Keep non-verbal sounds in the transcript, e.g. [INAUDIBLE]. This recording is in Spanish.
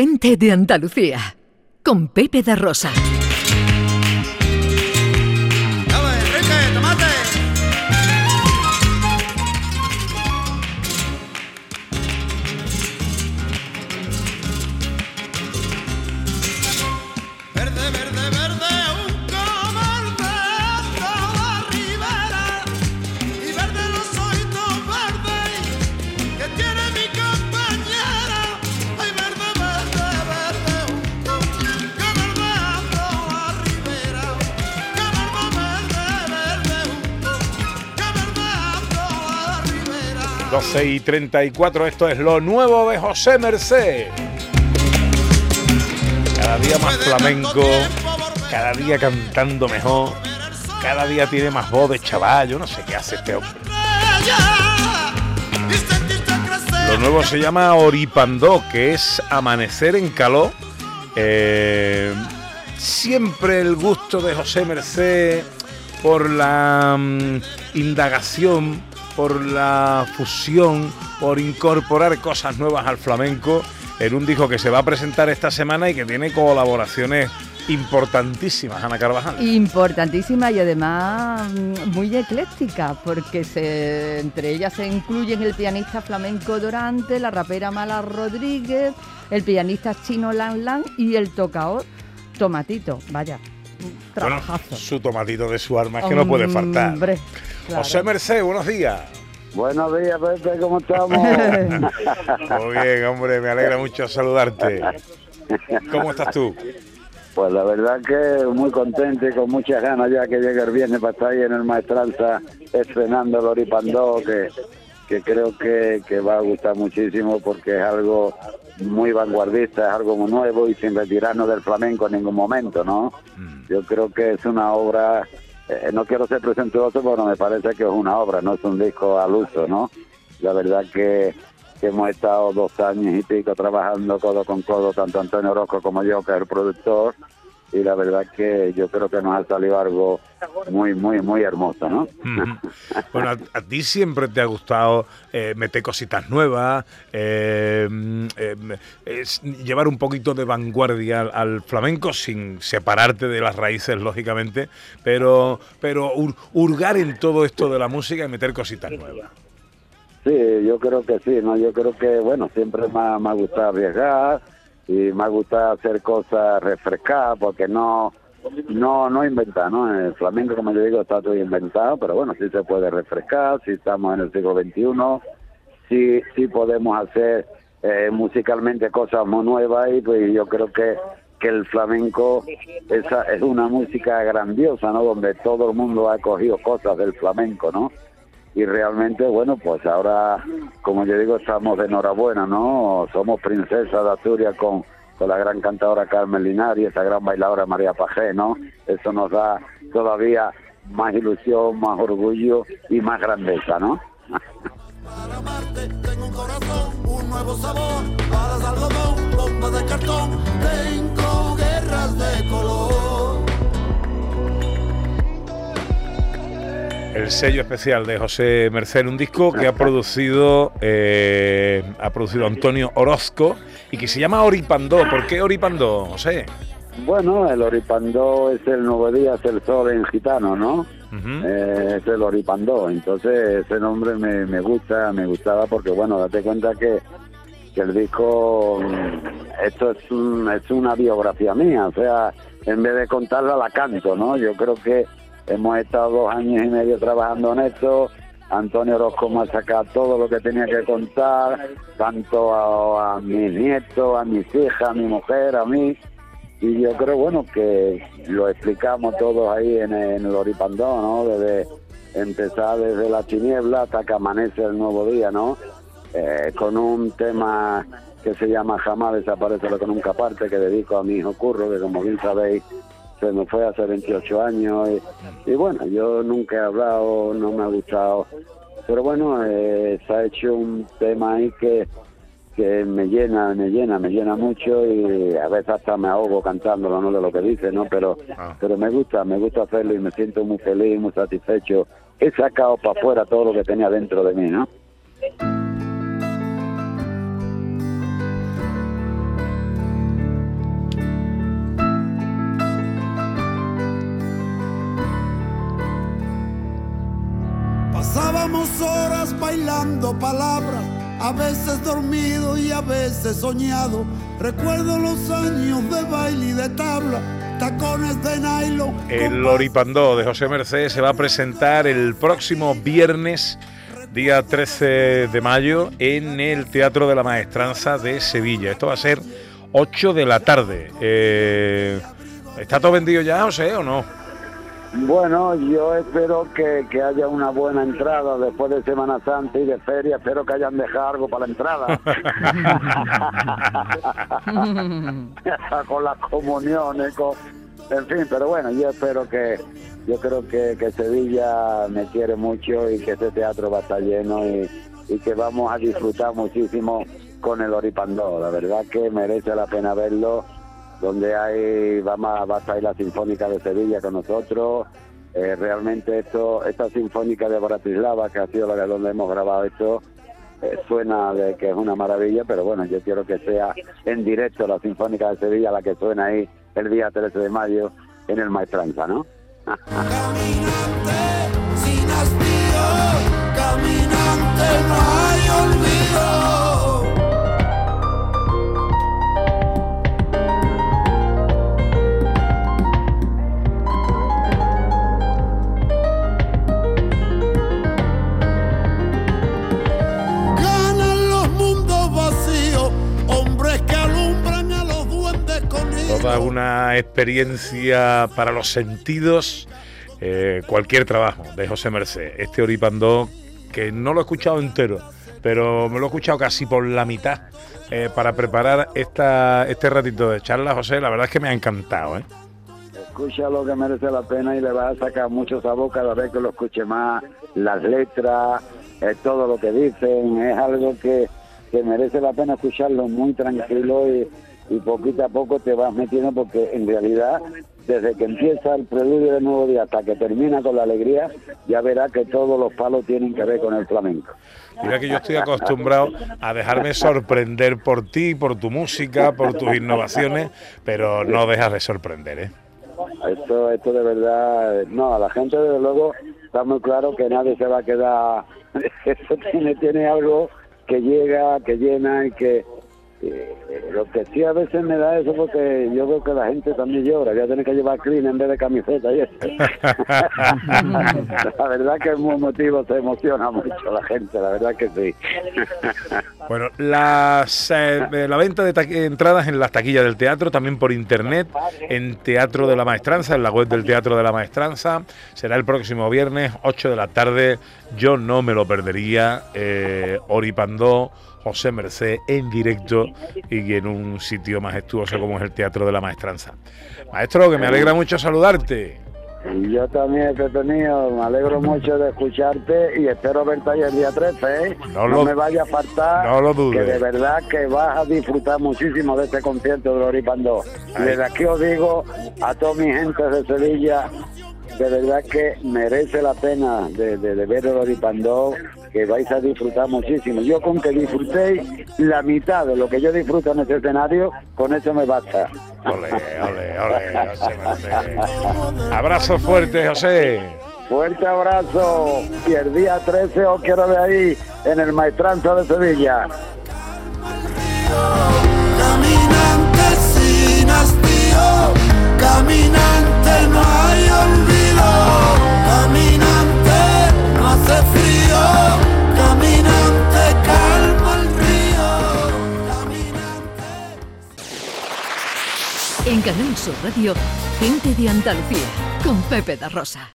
Gente de Andalucía, con Pepe de Rosa. Y 34, esto es lo nuevo de José Merced. Cada día más flamenco, cada día cantando mejor, cada día tiene más voz de chaval, yo no sé qué hace este hombre. Lo nuevo se llama Oripandó, que es amanecer en calor. Eh, siempre el gusto de José Merced por la mm, indagación por la fusión, por incorporar cosas nuevas al flamenco en un disco que se va a presentar esta semana y que tiene colaboraciones importantísimas, Ana Carvajal. Importantísima y además muy ecléctica, porque entre ellas se incluyen el pianista flamenco Dorante, la rapera Mala Rodríguez, el pianista chino Lan Lan y el tocador Tomatito. Vaya, trabajazo. su tomatito de su arma es que no puede faltar. José Merced, buenos días. Buenos días, Pepe, ¿cómo estamos? [LAUGHS] Muy bien, hombre, me alegra mucho saludarte. ¿Cómo estás tú? Pues la verdad que muy contento y con muchas ganas ya que llegue el viernes para estar ahí en el Maestranza estrenando Loripandó, que, que creo que, que va a gustar muchísimo porque es algo muy vanguardista, es algo muy nuevo y sin retirarnos del flamenco en ningún momento, ¿no? Mm. Yo creo que es una obra eh, no quiero ser presentuoso, pero me parece que es una obra, no es un disco al uso, ¿no? La verdad que, hemos estado dos años y pico trabajando codo con codo, tanto Antonio Orozco como yo, que es el productor, y la verdad que yo creo que nos ha salido algo muy, muy, muy hermoso, ¿no? Bueno, a, ti siempre te ha gustado eh, meter cositas nuevas, eh, eh, llevar un poquito de vanguardia al, flamenco sin separarte de las raíces, lógicamente, pero, pero hurgar en todo esto de la música y meter cositas nuevas. Sí, yo creo que sí, ¿no? Yo creo que, bueno, siempre me me ha gustado arriesgar y me gusta hacer cosas refrescadas porque no no no inventar, ¿no? El flamenco, como yo digo, está todo inventado, pero bueno, sí se puede refrescar, si estamos en el siglo XXI, sí, sí podemos hacer eh, musicalmente cosas muy nuevas y pues yo creo que, que el flamenco esa es una música grandiosa, ¿no? Donde todo el mundo ha cogido cosas del flamenco, ¿no? Y realmente, bueno, pues ahora, como yo digo, estamos de enhorabuena, ¿no? Somos princesa de Asturias con, con la gran cantadora Carmen Linares y esa gran bailadora María Pajé, ¿no? Eso nos da todavía más ilusión, más orgullo y más grandeza, ¿no? Para amarte tengo un corazón, un nuevo sabor, algodón, bombas de cartón, el sello especial de José Merced, un disco que ha producido eh, ha producido Antonio Orozco y que se llama Oripandó. ¿Por qué Oripandó, José? Bueno, el Oripandó es el nuevo día, es el sol en gitano, ¿no? Eh, es el Oripandó. Entonces ese nombre me, me gusta, me gustaba porque, bueno, date cuenta que, que el disco, esto es, es una biografía mía, o sea, en vez de contarla la canto, ¿no? Yo creo que Hemos estado dos años y medio trabajando en esto. Antonio Orozco me ha sacado todo lo que tenía que contar, tanto a, mis nietos, a mis hijas, a mi mujer, a mí. Y yo creo, bueno, que lo explicamos todos ahí en, el Oripandón, ¿no? Desde empezar desde la tiniebla hasta que amanece el nuevo día, ¿no? Eh, con un tema que se llama Jamás desaparece lo que nunca parte, que dedico a mi hijo Curro, que como bien sabéis se me fue hace 28 años y, bueno, yo nunca he hablado, no me ha gustado, pero bueno, eh, se ha hecho un tema ahí que, que me llena, me llena, me llena mucho y a veces hasta me ahogo cantándolo, no de lo que dice, ¿no? Pero, ah. pero me gusta, me gusta hacerlo y me siento muy feliz, muy satisfecho. He sacado para afuera todo lo que tenía dentro de mí, ¿no? Pasamos horas bailando palabras, a veces dormido y a veces soñado. Recuerdo los años de baile y de tabla, tacones de nylon. El Loripandó de José Mercedes se va a presentar el próximo viernes día 13 de mayo en el Teatro de la Maestranza de Sevilla. Esto va a ser 8 de la tarde. Eh, ¿Está todo vendido ya, José, o no? Bueno, yo espero que, haya una buena entrada después de Semana Santa y de feria. Espero que hayan dejado algo para la entrada. [LAUGHS] [LAUGHS] con las comuniones, con... en fin, pero bueno, yo espero que, yo creo que, Sevilla me quiere mucho y que este teatro va a estar lleno y, que vamos a disfrutar muchísimo con el Oripandó. La verdad que merece la pena verlo donde hay vamos va a estar la Sinfónica de Sevilla con nosotros. Eh, realmente esto, esta Sinfónica de Bratislava, que ha sido la donde hemos grabado esto, eh, suena de que es una maravilla, pero bueno, yo quiero que sea en directo la Sinfónica de Sevilla la que suena ahí el día 13 de mayo en el Maestranza, ¿no? caminante sin hastío, caminante no toda una experiencia para los sentidos, eh, cualquier trabajo de José Merced. Este Oripandó, que no lo he escuchado entero, pero me lo he escuchado casi por la mitad eh, para preparar esta, este ratito de charla, José. La verdad es que me ha encantado. ¿eh? Escucha lo que merece la pena y le va a sacar mucho sabor cada vez que lo escuche más, las letras, todo lo que dicen, es algo que, que merece la pena escucharlo muy tranquilo y y poquito a poco te vas metiendo porque en realidad desde que empieza el preludio del nuevo día hasta que termina con la alegría, ya verá que todos los palos tienen que ver con el flamenco. Mira que yo estoy acostumbrado a dejarme sorprender por ti, por tu música, por tus innovaciones, pero no dejas de sorprender, ¿eh? Esto, esto de verdad, no, a la gente desde luego está muy claro que nadie se va a quedar, [LAUGHS] esto tiene, tiene algo que llega, que llena y que, eh, lo que sí a veces me da eso porque yo veo que la gente también llora, ya tiene que llevar clean en vez de camiseta y eso. [LAUGHS] la verdad que es muy motivo, se emociona mucho la gente, la verdad que sí. [LAUGHS] bueno, las, eh, la venta de entradas en las taquillas del teatro, también por internet, en Teatro de la Maestranza, en la web del Teatro de la Maestranza, será el próximo viernes, 8 de la tarde, yo no me lo perdería, eh, Oripandó José Merced en directo y en un sitio majestuoso como es el Teatro de la Maestranza. Maestro, que me alegra mucho saludarte. Yo también, Pepe mío, me alegro [LAUGHS] mucho de escucharte y espero verte ahí el día 13, ¿eh? No, me vaya a faltar, no lo dudes. que de verdad que vas a disfrutar muchísimo de este concierto de Loripandó. Y desde aquí os digo a toda mi gente de Sevilla, de verdad que merece la pena de, de, ver el Oripandó, que vais a disfrutar muchísimo. Yo con que disfrutéis la mitad de lo que yo disfruto en este escenario, con eso me basta. Ole, ole, ole, José Abrazo fuerte, José. Fuerte abrazo. Y el día 13 os quiero ver ahí, en el Maestranza de Sevilla. Caminante sin hastío, caminante Sur Radio, gente de Andalucía, con Pepe da Rosa.